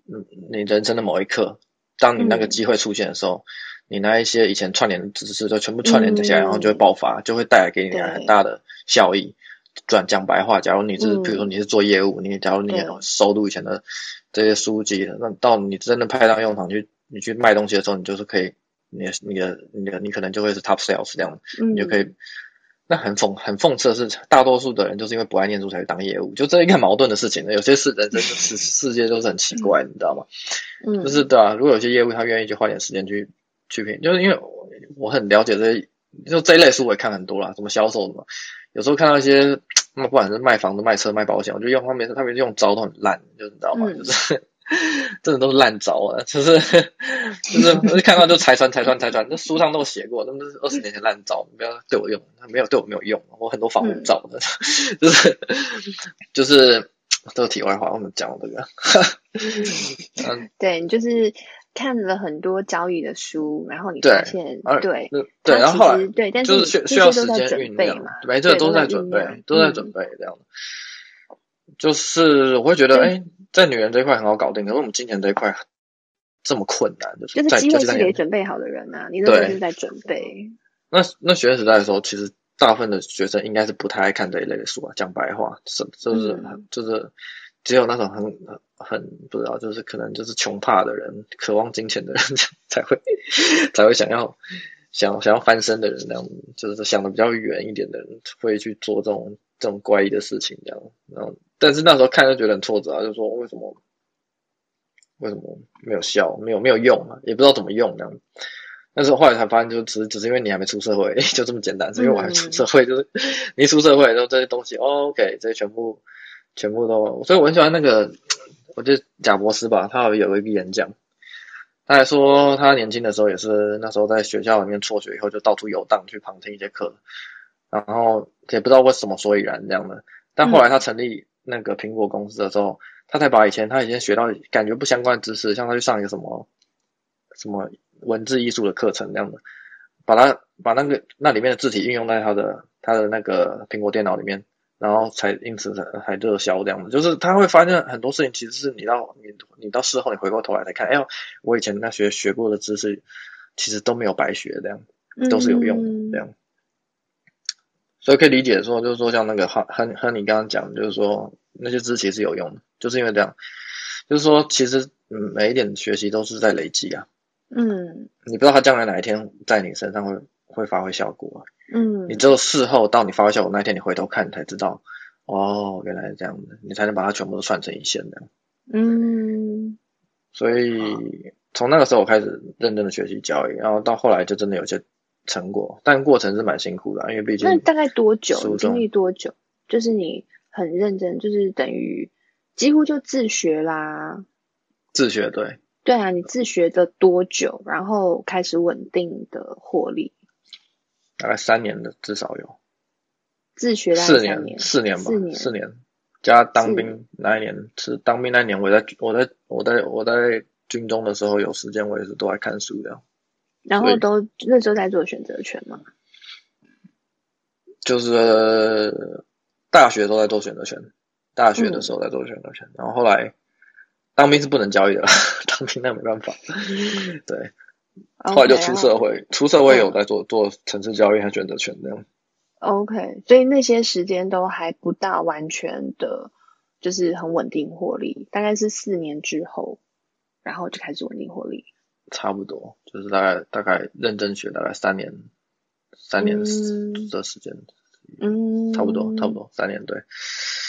嗯，你人生的某一刻，当你那个机会出现的时候，嗯，你那一些以前串联的知识就全部串联起来，嗯，然后就会爆发，就会带来给你很大的效益。转讲白话，假如你是，嗯，比如说你是做业务，你假如你收录以前的这些书籍，那到你真的派上用场去，你去卖东西的时候，你就是可以。你的、你的、你的，你可能就会是 top sales 这样，嗯、你就可以。那很讽、很讽刺的是，大多数的人就是因为不爱念书才去当业务，就这一个矛盾的事情呢。有些事人生世世界都是很奇怪，嗯、你知道吗？嗯，就是对啊。如果有些业务他愿意去花点时间去去拼，就是因为我很了解这些，就这一类书我也看很多啦，什么销售什么，有时候看到一些那么不管是卖房子、卖车、卖保险，我觉得用他们他们用招都很烂，就你知道吗？嗯、就是 真的都是烂招啊，就是就是看到就拆穿、拆穿、拆穿，那书上都有写过，那是二十年前烂招，不要对我用，没有对我没有用，我很多防护罩的，嗯、就是就是这个题外话，我们讲这个，嗯，对，就是。看了很多交易的书，然后你发现对对，然后后来对，但是需需要时间酝酿嘛，没这个都在准备，都在准备这样。就是我会觉得，哎，在女人这一块很好搞定，可是我们金钱这一块这么困难，就是机会是给准备好的人啊，你那是在准备。那那学生时代的时候，其实大部分的学生应该是不太爱看这一类的书啊，讲白话，是就是就是。只有那种很很不知道，就是可能就是穷怕的人，渴望金钱的人才会 才会想要想想要翻身的人，那样就是想的比较远一点的人会去做这种这种怪异的事情，这样。然后，但是那时候看就觉得很挫折啊，就说为什么为什么没有效，没有没有用啊，也不知道怎么用这样。但是后来才发现，就只只是因为你还没出社会，就这么简单。是因为我还出社会，就是你出社会，然后这些东西，，OK，这些全部。全部都，所以我很喜欢那个，我觉得贾博士吧，他有有一个演讲，他还说他年轻的时候也是那时候在学校里面辍学以后就到处游荡去旁听一些课，然后也不知道为什么所以然这样的，但后来他成立那个苹果公司的时候，嗯、他才把以前他以前学到感觉不相关的知识，像他去上一个什么什么文字艺术的课程那样的，把他把那个那里面的字体运用在他的他的那个苹果电脑里面。然后才因此才才热销这样子，就是他会发现很多事情其实是你到你你到事后你回过头来再看，哎呦，我以前那学学过的知识其实都没有白学，这样都是有用的这样，所以可以理解说，就是说像那个哈和和你刚刚讲，就是说那些知识其实是有用的，就是因为这样，就是说其实嗯每一点学习都是在累积啊，嗯，你不知道他将来哪一天在你身上会会发挥效果啊。嗯，你只有事后到你发挥效果那一天，你回头看你才知道，哦，原来是这样的，你才能把它全部都串成一线的。嗯，所以从那个时候我开始认真的学习交易，然后到后来就真的有些成果，但过程是蛮辛苦的，因为毕竟那大概多久？经历多久？就是你很认真，就是等于几乎就自学啦。自学，对。对啊，你自学的多久？然后开始稳定的获利。大概三年的至少有，自学四年，四年吧，四年，四年加当兵那一年是当兵那一年，我在我在我在我在军中的时候有时间，我也是都在看书的。然后都那时候在做选择权吗？就是大学都在做选择权，大学的时候在做选择权，嗯、然后后来当兵是不能交易的，当兵那没办法，对。后来就出社会，出社会有在做做城市交易和选择权那样。OK，所以那些时间都还不大完全的，就是很稳定获利，大概是四年之后，然后就开始稳定获利。差不多，就是大概大概认真学大概三年，三年的时间，嗯，差不多差不多三年对。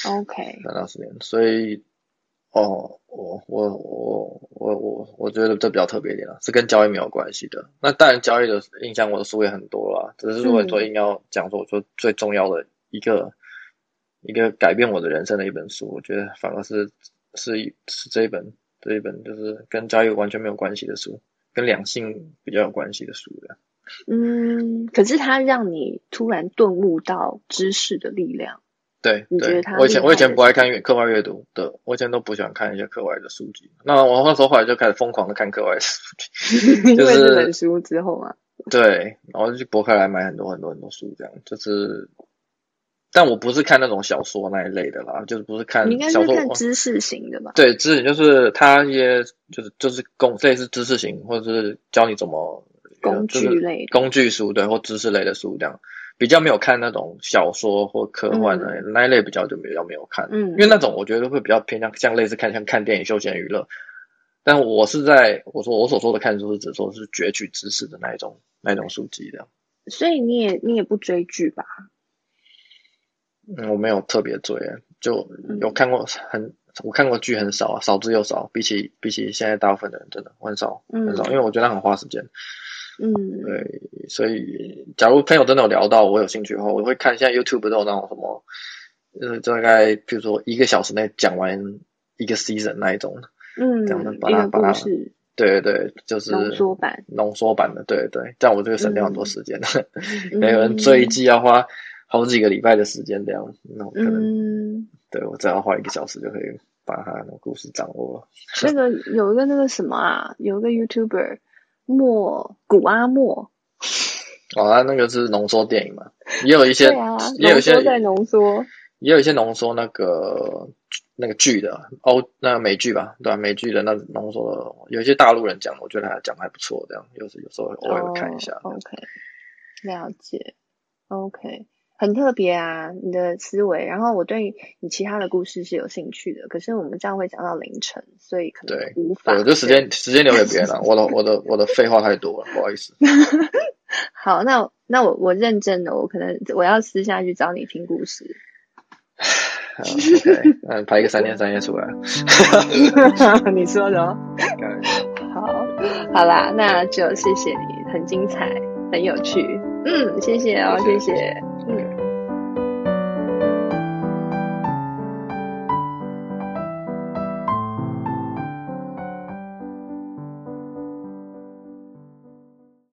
OK，三到四年，所以。哦，我我我我我我觉得这比较特别一点啊，是跟交易没有关系的。那当然，交易的影响我的书也很多啦。只是如果说硬要讲说，我说最重要的一个、嗯、一个改变我的人生的一本书，我觉得反而是是是这一本这一本就是跟交易完全没有关系的书，跟两性比较有关系的书的。嗯，可是它让你突然顿悟到知识的力量。对，对，我以前我以前不爱看阅课外阅读的，我以前都不喜欢看一些课外的书籍。那我那时候后来就开始疯狂的看课外的书籍，就是这本书之后嘛。对，然后就去博客来买很多很多很多书，这样就是。但我不是看那种小说那一类的啦，就是不是看小说。你应该是看知识型的吧？对，知识就是它一些就是就是工类似知识型，或者是教你怎么工具类工具书，对，或知识类的书这样。比较没有看那种小说或科幻的、嗯、那一类，比较就比较没有看，嗯，因为那种我觉得会比较偏向像类似看像看电影休闲娱乐，但我是在我说我所说的看书是指说是攫取知识的那一种那一种书籍的。所以你也你也不追剧吧？嗯，我没有特别追，就有看过很、嗯、我看过剧很少啊，少之又少，比起比起现在大部分的人真的很少很少，嗯、因为我觉得很花时间。嗯，对，所以假如朋友真的有聊到我有兴趣的话，我会看现在 YouTube 都有那种什么呃，大概比如说一个小时内讲完一个 season 那一种，嗯，这样的把它把它，对对对，就是浓缩版，浓缩版的，对对，这样我就会省掉很多时间。嗯、每个人追一季要花好几个礼拜的时间这样，那我可能，嗯、对我只要花一个小时就可以把他的故事掌握了。那个有一个那个什么啊，有一个 YouTuber 莫古阿莫。哦，那那个是浓缩电影嘛？也有一些，啊、也有一些在浓缩，也有一些浓缩那个那个剧的欧那个美剧吧，对吧、啊？美剧的那浓缩的，有一些大陆人讲，我觉得他讲还不错，这样有时有时候偶尔会看一下。Oh, OK，了解。OK，很特别啊，你的思维。然后我对你其他的故事是有兴趣的，可是我们这样会讲到凌晨，所以可能无法。我就时间时间留给别人了，我的我的我的废话太多了，不好意思。好，那我那我我认真的，我可能我要私下去找你听故事。OK，嗯，排一个三天三夜出来。你说的哦。好，好啦，那就谢谢你，很精彩，很有趣。嗯，谢谢哦，谢谢。谢谢。